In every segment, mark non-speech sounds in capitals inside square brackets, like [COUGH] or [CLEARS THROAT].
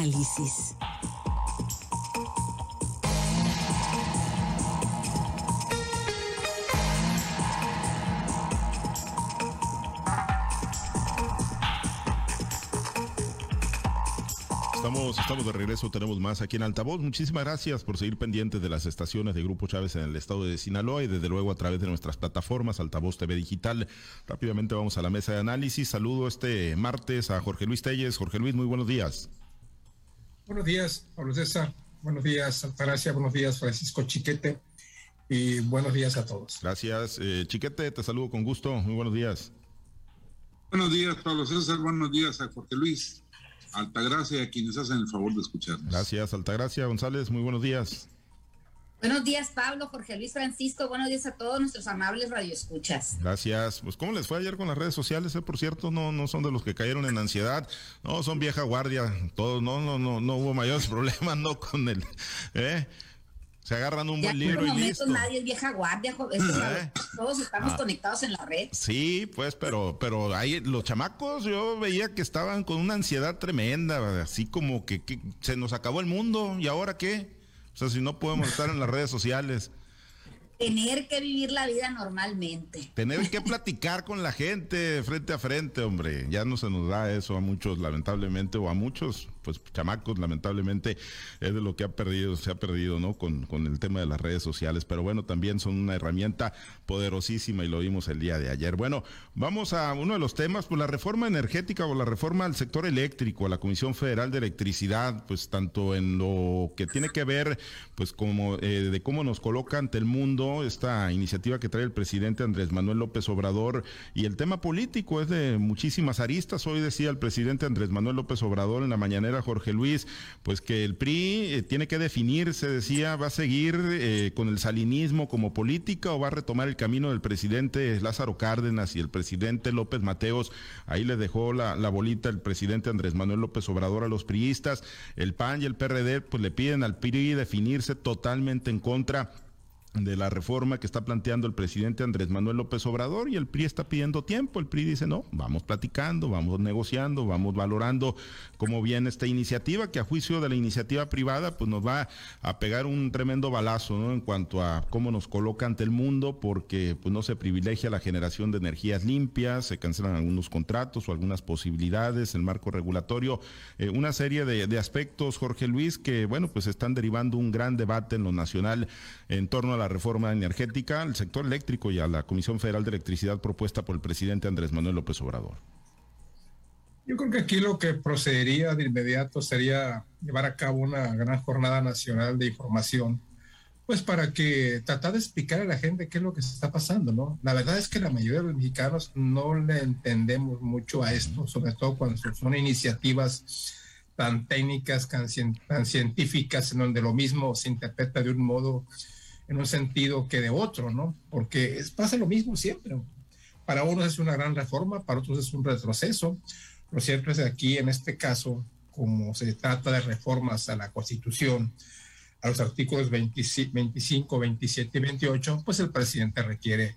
análisis. Estamos, estamos de regreso, tenemos más aquí en Altavoz. Muchísimas gracias por seguir pendientes de las estaciones de Grupo Chávez en el estado de Sinaloa y desde luego a través de nuestras plataformas Altavoz TV Digital. Rápidamente vamos a la mesa de análisis. Saludo este martes a Jorge Luis Telles. Jorge Luis, muy buenos días. Buenos días, Pablo César. Buenos días, Altagracia. Buenos días, Francisco Chiquete. Y buenos días a todos. Gracias. Eh, Chiquete, te saludo con gusto. Muy buenos días. Buenos días, Pablo César. Buenos días a Jorge Luis. Altagracia a quienes hacen el favor de escucharnos. Gracias, Altagracia González, muy buenos días. Buenos días, Pablo, Jorge Luis Francisco. Buenos días a todos nuestros amables radioescuchas. Gracias. Pues, ¿cómo les fue ayer con las redes sociales? Eh? Por cierto, no, no son de los que cayeron en ansiedad. No, son vieja guardia. Todos, no, no, no, no hubo mayores [LAUGHS] problemas, no con el, ¿eh? Se agarran un buen libro y listo. Nadie es vieja guardia, ¿Eh? todos estamos ah. conectados en la red. Sí, pues, pero, pero ahí los chamacos yo veía que estaban con una ansiedad tremenda, así como que, que se nos acabó el mundo y ahora qué. O sea, si no podemos estar en las redes sociales tener que vivir la vida normalmente. Tener que platicar con la gente frente a frente, hombre. Ya no se nos da eso a muchos, lamentablemente, o a muchos, pues chamacos, lamentablemente, es de lo que ha perdido, se ha perdido, ¿no? Con, con el tema de las redes sociales. Pero bueno, también son una herramienta poderosísima y lo vimos el día de ayer. Bueno, vamos a uno de los temas, pues la reforma energética o la reforma al sector eléctrico, a la Comisión Federal de Electricidad, pues tanto en lo que tiene que ver, pues como eh, de cómo nos coloca ante el mundo esta iniciativa que trae el presidente Andrés Manuel López Obrador y el tema político es de muchísimas aristas. Hoy decía el presidente Andrés Manuel López Obrador en la Jorge Luis, pues que el PRI eh, tiene que definirse, decía, va a seguir eh, con el salinismo como política o va a retomar el camino del presidente Lázaro Cárdenas y el presidente López Mateos. Ahí le dejó la, la bolita el presidente Andrés Manuel López Obrador a los priistas. El PAN y el PRD pues le piden al PRI definirse totalmente en contra de la reforma que está planteando el presidente Andrés Manuel López Obrador y el PRI está pidiendo tiempo. El PRI dice, no, vamos platicando, vamos negociando, vamos valorando cómo viene esta iniciativa, que a juicio de la iniciativa privada, pues nos va a pegar un tremendo balazo, ¿no? En cuanto a cómo nos coloca ante el mundo, porque pues no se privilegia la generación de energías limpias, se cancelan algunos contratos o algunas posibilidades, el marco regulatorio, eh, una serie de, de aspectos, Jorge Luis, que bueno, pues están derivando un gran debate en lo nacional en torno a la reforma energética, al sector eléctrico y a la Comisión Federal de Electricidad propuesta por el presidente Andrés Manuel López Obrador? Yo creo que aquí lo que procedería de inmediato sería llevar a cabo una gran jornada nacional de información, pues para que tratar de explicar a la gente qué es lo que se está pasando, ¿no? La verdad es que la mayoría de los mexicanos no le entendemos mucho a esto, sobre todo cuando son iniciativas tan técnicas, tan científicas, en donde lo mismo se interpreta de un modo en un sentido que de otro, ¿no? Porque pasa lo mismo siempre. Para unos es una gran reforma, para otros es un retroceso. Lo cierto es que aquí, en este caso, como se trata de reformas a la Constitución, a los artículos 25, 27 y 28, pues el presidente requiere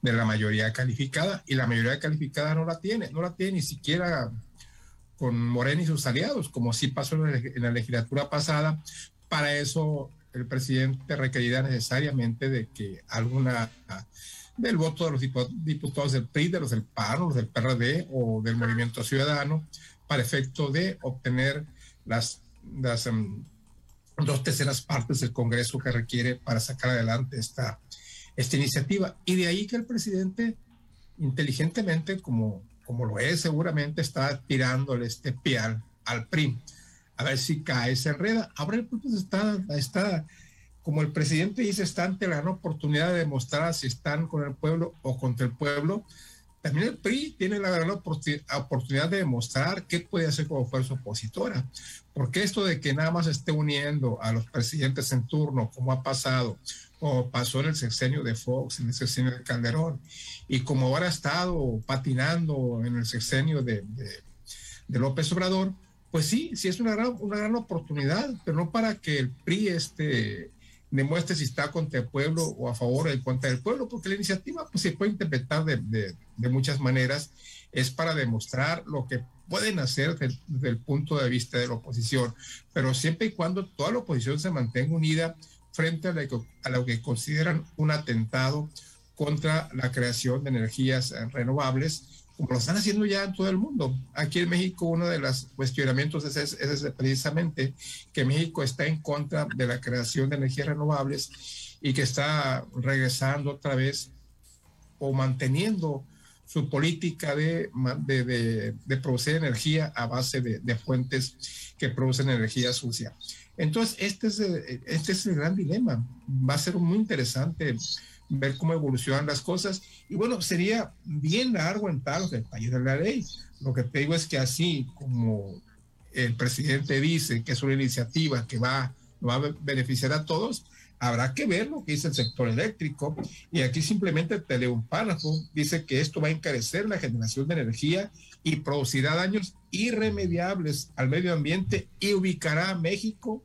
de la mayoría calificada y la mayoría calificada no la tiene, no la tiene ni siquiera con Morena y sus aliados, como sí pasó en la legislatura pasada. Para eso el presidente requerirá necesariamente de que alguna del voto de los diputados del PRI, de los del PAN, los del PRD o del Movimiento Ciudadano, para efecto de obtener las, em, dos terceras partes del Congreso que requiere para sacar adelante esta, iniciativa. Y de ahí que el presidente, inteligentemente, como, como lo es seguramente, está tirándole este pial al PRI a ver si cae, se enreda. Ahora punto está, está, como el presidente dice, está ante la gran oportunidad de demostrar si están con el pueblo o contra el pueblo. También el PRI tiene la gran oportunidad de demostrar qué puede hacer como fuerza opositora. Porque esto de que nada más esté uniendo a los presidentes en turno, como ha pasado, o pasó en el sexenio de Fox, en el sexenio de Calderón, y como ahora ha estado patinando en el sexenio de, de López Obrador, pues sí, sí es una gran, una gran oportunidad, pero no para que el PRI este, demuestre si está contra el pueblo o a favor o en contra del pueblo, porque la iniciativa pues, se puede interpretar de, de, muchas maneras, es para demostrar lo que pueden hacer desde, el punto de vista de la oposición, pero siempre y cuando toda la oposición se mantenga unida frente a, a lo que consideran un atentado contra la creación de energías renovables, como lo están haciendo ya en todo el mundo. Aquí en México uno de los cuestionamientos es, es, precisamente que México está en contra de la creación de energías renovables y que está regresando otra vez o manteniendo su política de, de, de, producir energía a base de, fuentes que producen energía sucia. Entonces, este es, este es el gran dilema. Va a ser muy interesante ver cómo evolucionan las cosas. Y bueno, sería bien largo en tal el país de la ley. Lo que te digo es que así como el presidente dice que es una iniciativa que va, va a beneficiar a todos, habrá que ver lo que dice el sector eléctrico. Y aquí simplemente Teleunpárrafo dice que esto va a encarecer la generación de energía y producirá daños irremediables al medio ambiente y ubicará a México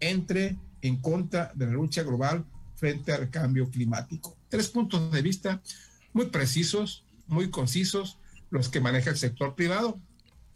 entre en contra de la lucha global frente al cambio climático. Tres puntos de vista muy precisos, muy concisos, los que maneja el sector privado.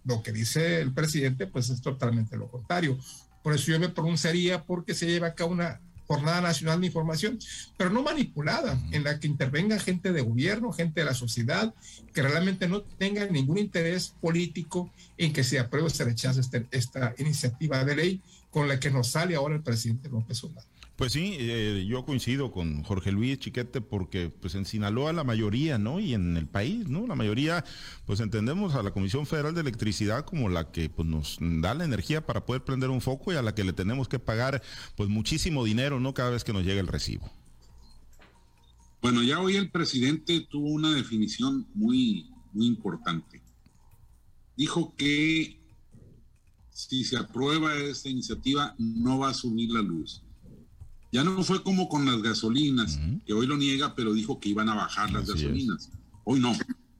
Lo que dice el presidente, pues es totalmente lo contrario. Por eso yo me pronunciaría porque se lleva acá una Jornada Nacional de Información, pero no manipulada, en la que intervenga gente de gobierno, gente de la sociedad, que realmente no tenga ningún interés político en que se apruebe o se rechace este, esta iniciativa de ley con la que nos sale ahora el presidente López Obrador. Pues sí, eh, yo coincido con Jorge Luis Chiquete porque pues en Sinaloa la mayoría, ¿no? Y en el país, ¿no? La mayoría, pues entendemos a la Comisión Federal de Electricidad como la que pues nos da la energía para poder prender un foco y a la que le tenemos que pagar pues muchísimo dinero, ¿no? Cada vez que nos llega el recibo. Bueno, ya hoy el presidente tuvo una definición muy, muy importante. Dijo que si se aprueba esta iniciativa no va a subir la luz ya no fue como con las gasolinas, que hoy lo niega, pero dijo que iban a bajar las gasolinas. Hoy no.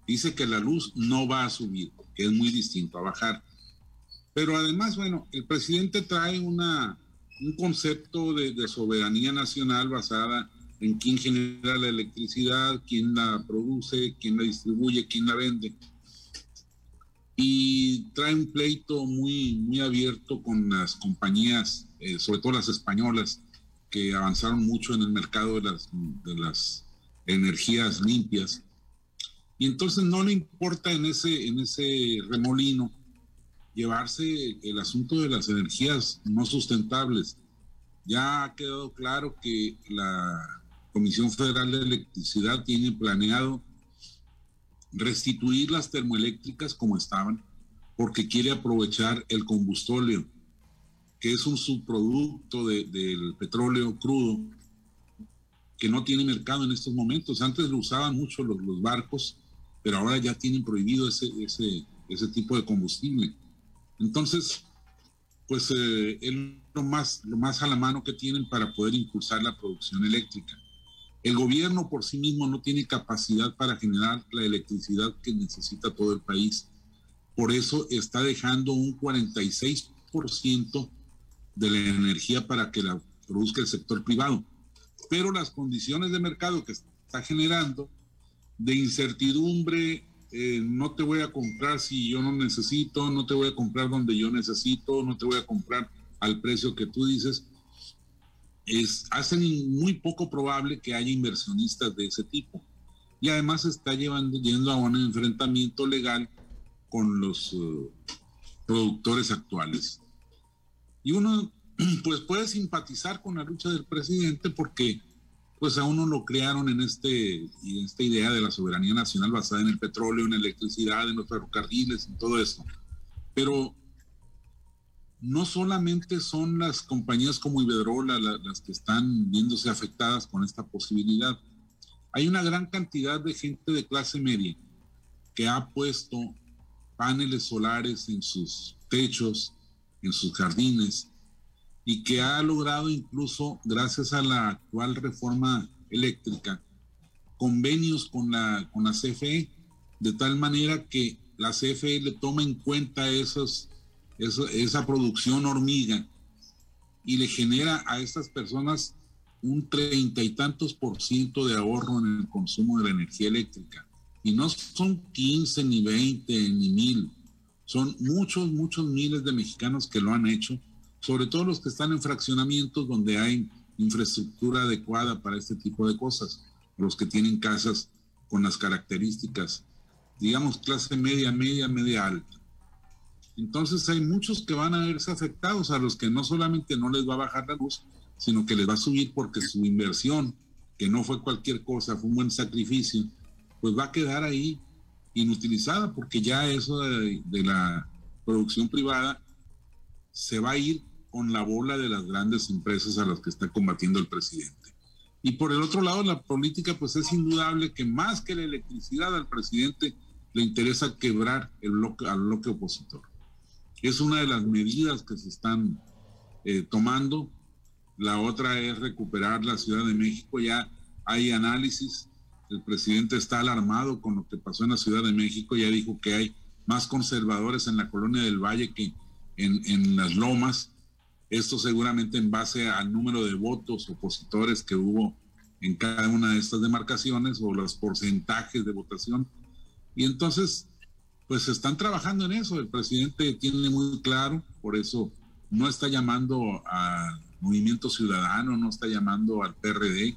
Dice que la luz no va a subir, que es muy distinto a bajar. Pero además, bueno, el presidente trae una, un concepto de, de soberanía nacional basada en quién genera la electricidad, quién la produce, quién la distribuye, quién la vende. Y trae un pleito muy, muy abierto con las compañías, eh, sobre todo las españolas, que avanzaron mucho en el mercado de las, de las energías limpias. Y entonces no le importa en ese, en ese remolino llevarse el asunto de las energías no sustentables. Ya ha quedado claro que la Comisión Federal de Electricidad tiene planeado restituir las termoeléctricas como estaban, porque quiere aprovechar el combustóleo que es un subproducto del petróleo crudo que no tiene mercado en estos momentos. Antes lo usaban mucho los, barcos, pero ahora ya tienen prohibido ese, ese, ese tipo de combustible. Entonces, pues eh, es lo más, lo más a la mano que tienen para poder impulsar la producción eléctrica. El gobierno por sí mismo no tiene capacidad para generar la electricidad que necesita todo el país. Por eso está dejando un 46% de la energía para que la produzca el sector privado. Pero las condiciones de mercado que está generando, de incertidumbre, eh, no te voy a comprar si yo no necesito, no te voy a comprar donde yo necesito, no te voy a comprar al precio que tú dices, es, hacen muy poco probable que haya inversionistas de ese tipo. Y además está llevando, yendo a un enfrentamiento legal con los eh, productores actuales. Y uno [CLEARS THROAT] pues puede simpatizar con la lucha del presidente porque pues a uno lo crearon en este en esta idea de la soberanía nacional basada en el petróleo, en la electricidad, en los ferrocarriles, en todo eso. Pero no solamente son las compañías como Iberdrola las que están viéndose afectadas con esta posibilidad. Hay una gran cantidad de gente de clase media que ha puesto paneles solares en sus techos, en sus jardines y que ha logrado incluso, gracias a la actual reforma eléctrica, convenios con la, con la CFE, de tal manera que la CFE le toma en cuenta esos, esa producción hormiga y le genera a estas personas un treinta y tantos por ciento de ahorro en el consumo de la energía eléctrica. Y no son 15, ni 20, ni mil, Son muchos, muchos miles de mexicanos que lo han hecho, sobre todo los que están en fraccionamientos donde hay infraestructura adecuada para este tipo de cosas, los que tienen casas con las características, digamos, clase media, media, media alta. Entonces hay muchos que van a verse afectados, a los que no solamente no les va a bajar la luz, sino que les va a subir porque su inversión, que no fue cualquier cosa, fue un buen sacrificio, pues va a quedar ahí inutilizada porque ya eso de, la producción privada se va a ir con la bola de las grandes empresas a las que está combatiendo el presidente. Y por el otro lado, la política, pues es indudable que más que la electricidad al presidente le interesa quebrar el bloque, al bloque opositor. Es una de las medidas que se están eh, tomando. La otra es recuperar la Ciudad de México. Ya hay análisis. El presidente está alarmado con lo que pasó en la Ciudad de México. Ya dijo que hay más conservadores en la colonia del Valle que en, en las lomas. Esto seguramente en base al número de votos opositores que hubo en cada una de estas demarcaciones o los porcentajes de votación. Y entonces, pues están trabajando en eso. El presidente tiene muy claro, por eso no está llamando al Movimiento Ciudadano, no está llamando al PRD,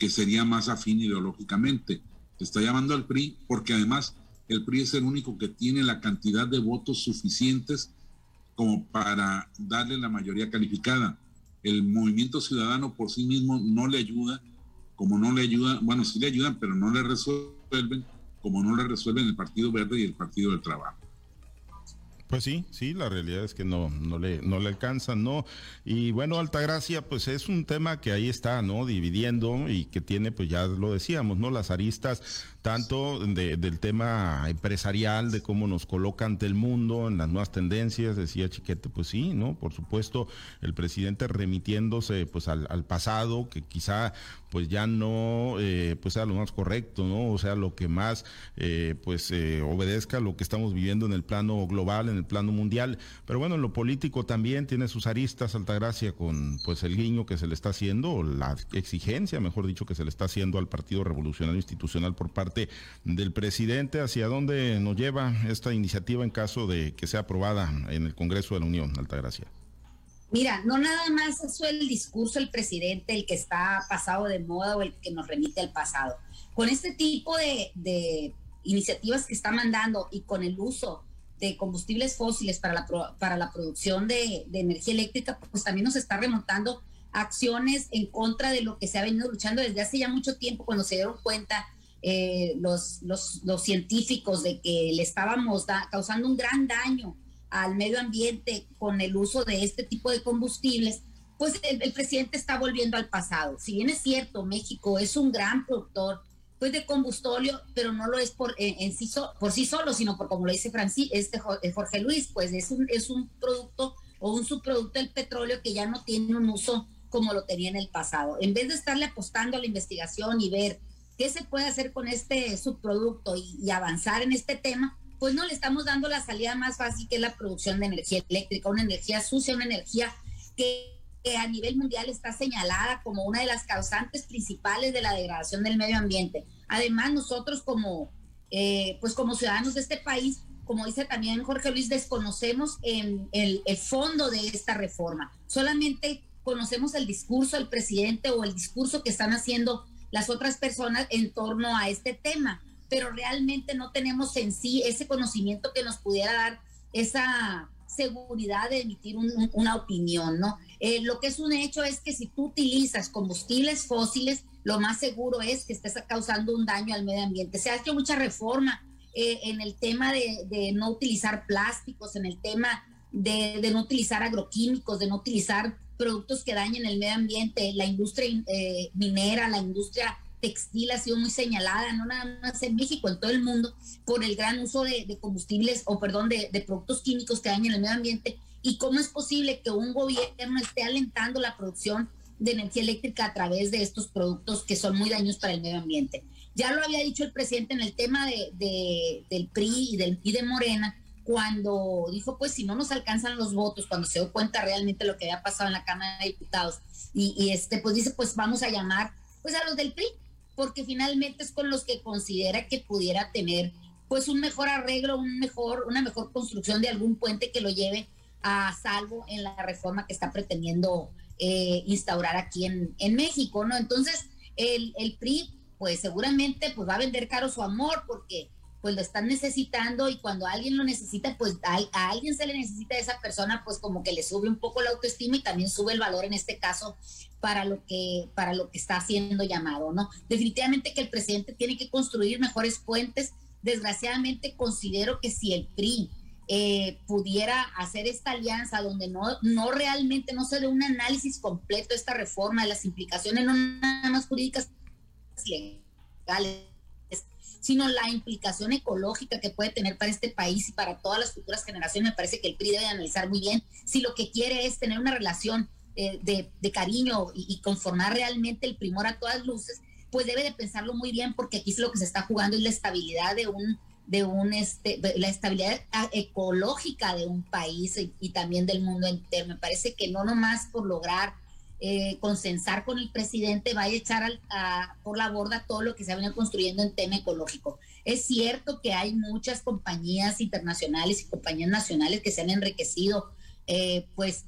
que sería más afín ideológicamente. Está llamando al PRI porque además el PRI es el único que tiene la cantidad de votos suficientes como para darle la mayoría calificada. El movimiento ciudadano por sí mismo no le ayuda, como no le ayuda, bueno, sí le ayudan, pero no le resuelven, como no le resuelven el Partido Verde y el Partido del Trabajo. Pues sí, sí, la realidad es que no, no le, no le alcanzan, ¿no? Y bueno, Altagracia, pues es un tema que ahí está, ¿no? Dividiendo y que tiene, pues ya lo decíamos, ¿no? Las aristas tanto de, del tema empresarial, de cómo nos coloca ante el mundo, en las nuevas tendencias, decía Chiquete, pues sí, ¿no? Por supuesto, el presidente remitiéndose pues al, al pasado, que quizá pues ya no eh, pues sea lo más correcto, ¿no? O sea, lo que más eh, pues eh, obedezca a lo que estamos viviendo en el plano global, en el plano mundial. Pero bueno, en lo político también tiene sus aristas, Altagracia, con pues el guiño que se le está haciendo, o la exigencia, mejor dicho, que se le está haciendo al Partido Revolucionario Institucional por parte del presidente. ¿Hacia dónde nos lleva esta iniciativa en caso de que sea aprobada en el Congreso de la Unión, Altagracia? Mira, no nada más es el discurso del presidente el que está pasado de moda o el que nos remite al pasado. Con este tipo de, iniciativas que está mandando y con el uso de combustibles fósiles para la, para la producción de, energía eléctrica, pues también nos está remontando acciones en contra de lo que se ha venido luchando desde hace ya mucho tiempo, cuando se dieron cuenta eh, los, los, los, científicos de que le estábamos causando un gran daño al medio ambiente con el uso de este tipo de combustibles, pues el, presidente está volviendo al pasado. Si bien es cierto, México es un gran productor pues de combustóleo, pero no lo es por, en, sí por sí solo, sino por como lo dice Francis, este eh, Jorge Luis, pues es un, es un producto o un subproducto del petróleo que ya no tiene un uso como lo tenía en el pasado. En vez de estarle apostando a la investigación y ver qué se puede hacer con este subproducto y avanzar en este tema, pues no le estamos dando la salida más fácil que es la producción de energía eléctrica, una energía sucia, una energía que, a nivel mundial está señalada como una de las causantes principales de la degradación del medio ambiente. Además, nosotros como, eh, pues como ciudadanos de este país, como dice también Jorge Luis, desconocemos el, el fondo de esta reforma. Solamente conocemos el discurso del presidente o el discurso que están haciendo las otras personas en torno a este tema pero realmente no tenemos en sí ese conocimiento que nos pudiera dar esa seguridad de emitir una opinión, ¿no? Eh, lo que es un hecho es que si tú utilizas combustibles fósiles, lo más seguro es que estés causando un daño al medio ambiente. Se ha hecho mucha reforma eh, en el tema de, no utilizar plásticos, en el tema de, no utilizar agroquímicos, de no utilizar productos que dañen el medio ambiente, la industria eh, minera, la industria textil ha sido muy señalada, no nada más en México, en todo el mundo, por el gran uso de, combustibles o, perdón, de, productos químicos que dañan el medio ambiente. ¿Y cómo es posible que un gobierno esté alentando la producción de energía eléctrica a través de estos productos que son muy daños para el medio ambiente? Ya lo había dicho el presidente en el tema de, del PRI y, del, y de Morena, cuando dijo, pues si no nos alcanzan los votos, cuando se dio cuenta realmente lo que había pasado en la Cámara de Diputados, y, y este, pues dice, pues vamos a llamar pues a los del PRI, porque finalmente es con los que considera que pudiera tener pues un mejor arreglo, un mejor, una mejor construcción de algún puente que lo lleve a salvo en la reforma que está pretendiendo eh, instaurar aquí en, en, México, ¿no? Entonces, el, el, PRI, pues seguramente pues va a vender caro su amor porque pues lo están necesitando y cuando alguien lo necesita, pues a, a, alguien se le necesita a esa persona, pues como que le sube un poco la autoestima y también sube el valor en este caso para lo que para lo que está siendo llamado, ¿no? Definitivamente que el presidente tiene que construir mejores puentes. Desgraciadamente considero que si el PRI eh, pudiera hacer esta alianza donde no, no realmente no se dé un análisis completo de esta reforma, de las implicaciones no nada más jurídicas legales, sino la implicación ecológica que puede tener para este país y para todas las futuras generaciones. Me parece que el PRI debe analizar muy bien si lo que quiere es tener una relación eh, de, de, cariño y, conformar realmente el primor a todas luces, pues debe de pensarlo muy bien porque aquí es lo que se está jugando es la estabilidad de un de un este la estabilidad ecológica de un país y, también del mundo entero. Me parece que no nomás por lograr eh, consensar con el presidente vaya a echar a, por la borda todo lo que se ha venido construyendo en tema ecológico. Es cierto que hay muchas compañías internacionales y compañías nacionales que se han enriquecido eh, pues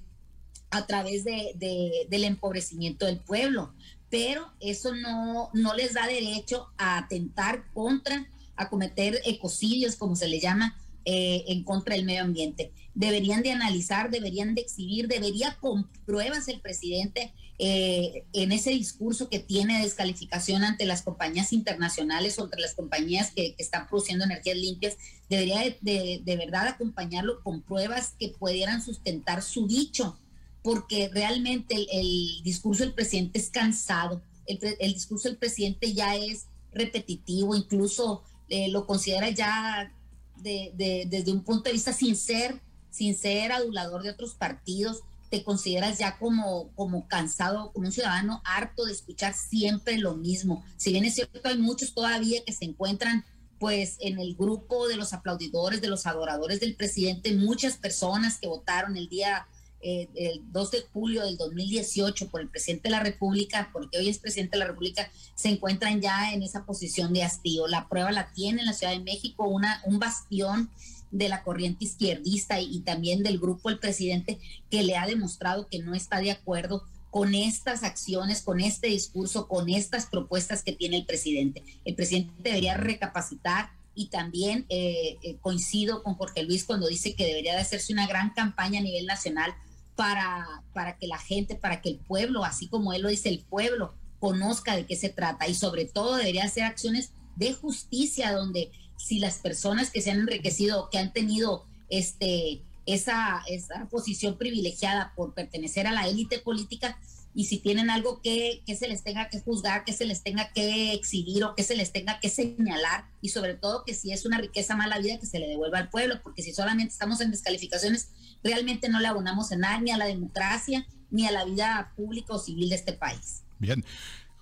a través de, de, del empobrecimiento del pueblo, pero eso no, les da derecho a atentar contra a cometer ecocidios, como se le llama, eh, en contra del medio ambiente. Deberían de analizar, deberían de exhibir, debería con pruebas el presidente eh, en ese discurso que tiene de descalificación ante las compañías internacionales o entre las compañías que, están produciendo energías limpias, debería de, de, de, verdad acompañarlo con pruebas que pudieran sustentar su dicho, porque realmente el, discurso del presidente es cansado, el, discurso del presidente ya es repetitivo, incluso eh, lo considera ya de, desde un punto de vista sin ser, sin ser adulador de otros partidos, te consideras ya como, como cansado, como un ciudadano harto de escuchar siempre lo mismo. Si bien es cierto, hay muchos todavía que se encuentran pues en el grupo de los aplaudidores, de los adoradores del presidente, muchas personas que votaron el día eh, el 2 de julio del 2018 por el presidente de la República, porque hoy es presidente de la República, se encuentran ya en esa posición de hastío. La prueba la tiene en la Ciudad de México, una, un bastión de la corriente izquierdista y, y también del grupo del presidente que le ha demostrado que no está de acuerdo con estas acciones, con este discurso, con estas propuestas que tiene el presidente. El presidente debería recapacitar y también eh, eh, coincido con Jorge Luis cuando dice que debería de hacerse una gran campaña a nivel nacional para, para que la gente, para que el pueblo, así como él lo dice, el pueblo conozca de qué se trata. Y sobre todo debería hacer acciones de justicia donde si las personas que se han enriquecido, que han tenido este, esa, esa posición privilegiada por pertenecer a la élite política, y si tienen algo que, que, se les tenga que juzgar, que se les tenga que exhibir o que se les tenga que señalar y sobre todo que si es una riqueza mala vida que se le devuelva al pueblo, porque si solamente estamos en descalificaciones realmente no le abonamos en nada, ni a la democracia, ni a la vida pública o civil de este país. Bien.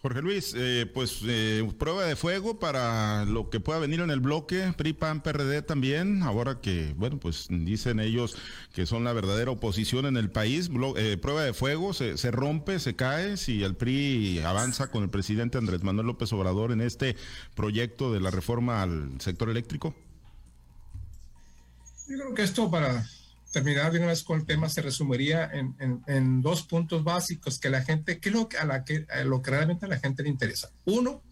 Jorge Luis, eh, pues eh, prueba de fuego para lo que pueda venir en el bloque, PRI, PAN, PRD también, ahora que, bueno, pues dicen ellos que son la verdadera oposición en el país, eh, prueba de fuego, se, se, rompe, se cae, si el PRI avanza con el presidente Andrés Manuel López Obrador en este proyecto de la reforma al sector eléctrico. Yo creo que esto para terminar de una vez con el tema se resumiría en, en, en, dos puntos básicos que la gente, que lo, a la que, a lo que realmente a la gente le interesa. Uno,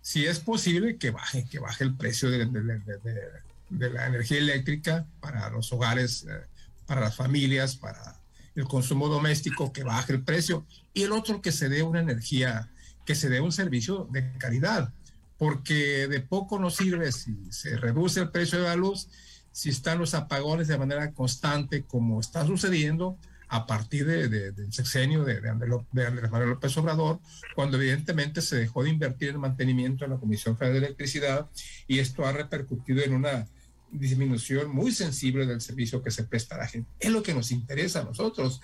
si es posible que baje, que baje el precio de, de, de, de la energía eléctrica para los hogares, eh, para las familias, para el consumo doméstico, que baje el precio. Y el otro, que se dé una energía, que se dé un servicio de calidad, porque de poco nos sirve si se reduce el precio de la luz si están los apagones de manera constante, como está sucediendo a partir de, de, del sexenio de, de, Andrés Manuel López Obrador, cuando evidentemente se dejó de invertir en mantenimiento en la Comisión Federal de Electricidad y esto ha repercutido en una disminución muy sensible del servicio que se presta a la gente. Es lo que nos interesa a nosotros,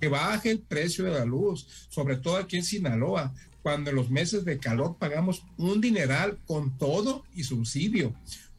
que baje el precio de la luz, sobre todo aquí en Sinaloa, cuando en los meses de calor pagamos un dineral con todo y subsidio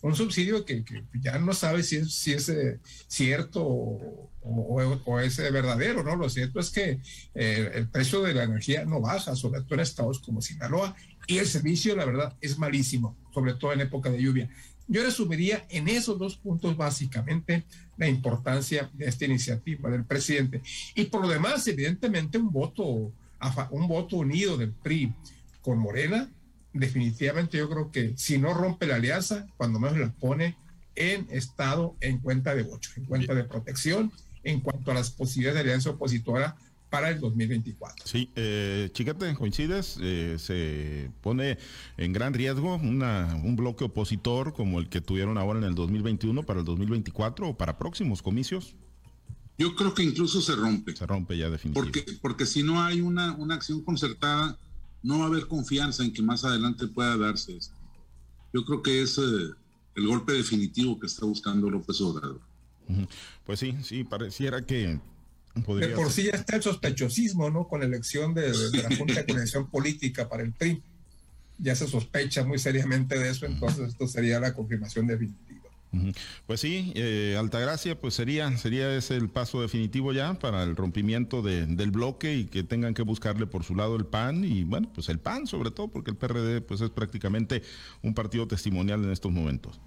un subsidio que, que, ya no sabe si es, si es eh, cierto o, o, o, es verdadero, ¿no? Lo cierto es que eh, el precio de la energía no baja, sobre todo en estados como Sinaloa, y el servicio, la verdad, es malísimo, sobre todo en época de lluvia. Yo resumiría en esos dos puntos básicamente la importancia de esta iniciativa del presidente. Y por lo demás, evidentemente, un voto, un voto unido del PRI con Morena, definitivamente yo creo que si no rompe la alianza, cuando menos la pone en estado, en cuenta de bocho, en cuenta de protección, en cuanto a las posibilidades de alianza opositora para el 2024. Sí, eh, Chiquete, coincides, eh, se pone en gran riesgo una, un bloque opositor como el que tuvieron ahora en el 2021 para el 2024 o para próximos comicios. Yo creo que incluso se rompe. Se rompe ya definitivamente. Porque, porque si no hay una, una acción concertada, no va a haber confianza en que más adelante pueda darse esto. Yo creo que es eh, el golpe definitivo que está buscando López Obrador. Pues sí, sí, pareciera que de por sí ya está el sospechosismo, ¿no? Con la elección de, la Junta de Coordinación Política para el PRI. Ya se sospecha muy seriamente de eso, entonces esto sería la confirmación definitiva. Pues sí, eh, Altagracia, pues sería, sería ese el paso definitivo ya para el rompimiento del bloque y que tengan que buscarle por su lado el PAN y bueno, pues el PAN sobre todo, porque el PRD pues es prácticamente un partido testimonial en estos momentos.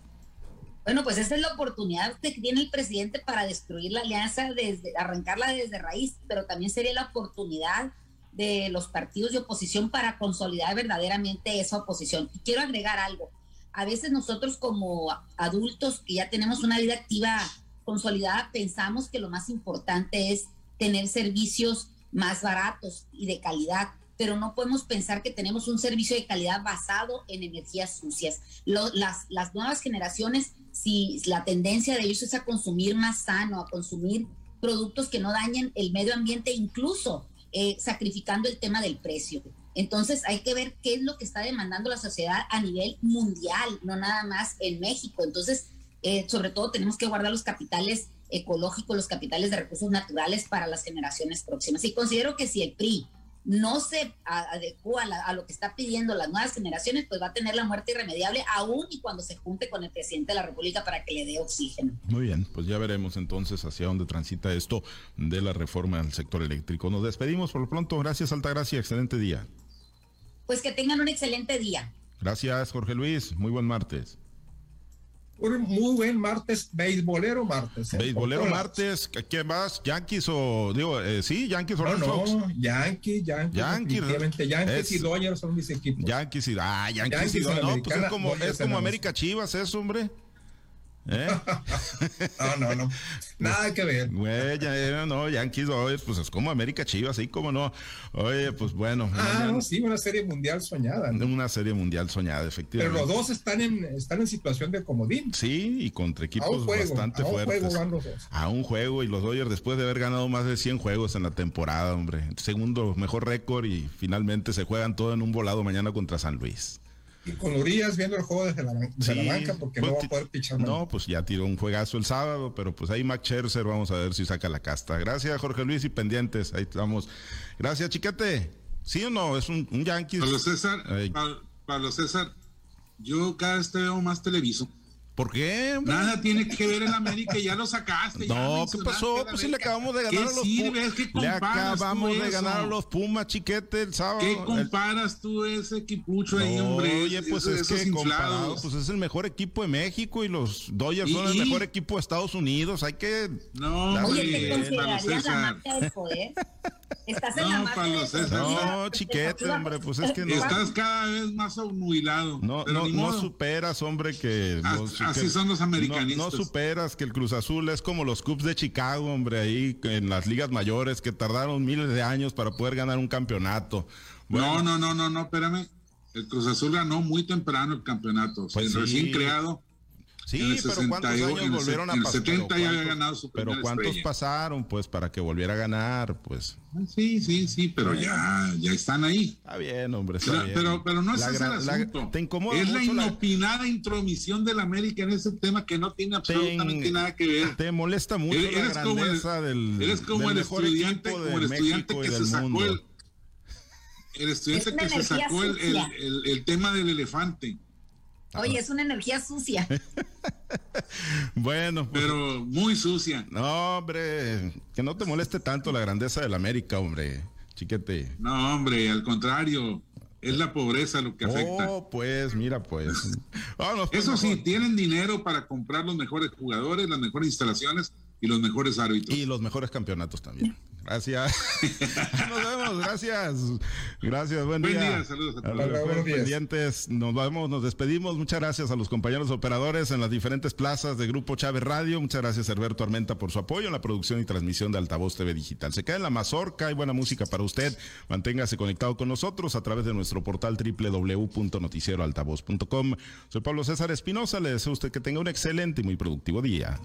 Bueno, pues esa es la oportunidad que tiene el presidente para destruir la alianza, desde arrancarla desde raíz, pero también sería la oportunidad de los partidos de oposición para consolidar verdaderamente esa oposición. Y quiero agregar algo. A veces nosotros como adultos que ya tenemos una vida activa consolidada, pensamos que lo más importante es tener servicios más baratos y de calidad pero no podemos pensar que tenemos un servicio de calidad basado en energías sucias. las, nuevas generaciones, si la tendencia de ellos es a consumir más sano, a consumir productos que no dañen el medio ambiente, incluso eh, sacrificando el tema del precio. Entonces hay que ver qué es lo que está demandando la sociedad a nivel mundial, no nada más en México. Entonces, eh, sobre todo tenemos que guardar los capitales ecológicos, los capitales de recursos naturales para las generaciones próximas. Y considero que si el PRI no se adecua a, lo que está pidiendo las nuevas generaciones, pues va a tener la muerte irremediable aún y cuando se junte con el presidente de la República para que le dé oxígeno. Muy bien, pues ya veremos entonces hacia dónde transita esto de la reforma al sector eléctrico. Nos despedimos por lo pronto. Gracias, Altagracia. Excelente día. Pues que tengan un excelente día. Gracias, Jorge Luis. Muy buen martes un muy buen martes, beisbolero martes. ¿eh? Beisbolero martes, ¿qué más? ¿Yankees o, digo, eh, sí, Yankees o no, no, Yankees, Yankees. Yankees, Yankees y Dodgers son mis equipos. Yankees y, ah, Yankees, y Dodgers. No, pues es como, es como América Chivas, eso, hombre. ¿Eh? [LAUGHS] no, no, no. Nada que ver. Güey, ya, no, Yankees, oye, pues es como América Chivas, así como no. Oye, pues bueno. Ah, sí, una serie mundial soñada. Una serie mundial soñada, efectivamente. Pero los dos están en, están en situación de comodín. Sí, y contra equipos bastante fuertes. A un juego, y los Dodgers, después de haber ganado más de 100 juegos en la temporada, hombre. Segundo mejor récord, y finalmente se juegan todo en un volado mañana contra San Luis. Y con Urias viendo el juego desde la, banca porque no va a poder pichar. No, pues ya tiró un juegazo el sábado, pero pues ahí Max Scherzer vamos a ver si saca la casta. Gracias Jorge Luis y pendientes, ahí estamos. Gracias Chiquete. ¿Sí o no? Es un, un Yankees. Pablo César, Pablo César, yo cada vez te veo más televiso. ¿Por qué? Nada tiene que ver en América, ya lo sacaste. No, ¿qué pasó? Pues si le acabamos de ganar a los Pumas. Le acabamos de ganar a los Pumas, chiquete, el sábado. ¿Qué comparas tú ese equipucho ahí, hombre? Oye, pues es que comparado, pues es el mejor equipo de México y los Dodgers son el mejor equipo de Estados Unidos. Hay que. No, oye, te considerarías poder. [LAUGHS] Estás en la No, chiquete, hombre, pues es que no. Estás cada vez más obnubilado. No, no, no superas, hombre, que. Así son los americanistas. No, superas que el Cruz Azul es como los Cubs de Chicago, hombre, ahí en las ligas mayores que tardaron miles de años para poder ganar un campeonato. No, no, no, no, no, espérame. El Cruz Azul ganó muy temprano el campeonato, pues recién creado Sí, pero ¿cuántos años volvieron a pasar? En el 70 ya había ganado su Pero ¿cuántos pasaron, pues, para que volviera a ganar, pues? Sí, sí, sí, pero ya, ya están ahí. Está bien, hombre, está pero, bien. Pero, pero no es ese el asunto. te incomoda es la inopinada intromisión de la América en ese tema que no tiene absolutamente nada que ver. Te molesta mucho la grandeza del Eres como el estudiante, como el estudiante que se sacó el... El estudiante que se sacó el, el, el tema del elefante. Oye, es una energía sucia. [LAUGHS] bueno. Pues, Pero muy sucia. No, hombre, que no te moleste tanto la grandeza de la América, hombre. Chiquete. No, hombre, al contrario. Es la pobreza lo que afecta. Oh, pues, mira, pues. [LAUGHS] Eso sí, tienen dinero para comprar los mejores jugadores, las mejores instalaciones y los mejores árbitros. Y los mejores campeonatos también. Gracias. [LAUGHS] Nos vemos, gracias. Gracias, buen, buen día. Saludos a todos. pendientes. Nos vemos, nos despedimos. Muchas gracias a los compañeros operadores en las diferentes plazas de Grupo Chávez Radio. Muchas gracias, Herberto Armenta, por su apoyo en la producción y transmisión de Altavoz TV Digital. Se queda en la mazorca, hay buena música para usted. Manténgase conectado con nosotros a través de nuestro portal www.noticieroaltavoz.com. Soy Pablo César Espinosa. Le deseo a usted que tenga un excelente y muy productivo día.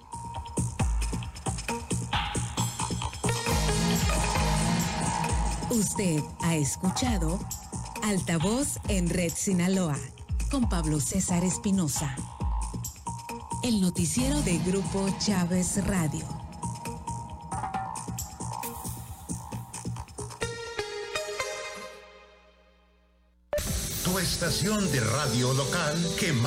Usted ha escuchado Altavoz en Red Sinaloa con Pablo César Espinosa. El noticiero de Grupo Chávez Radio. Tu estación de radio local que más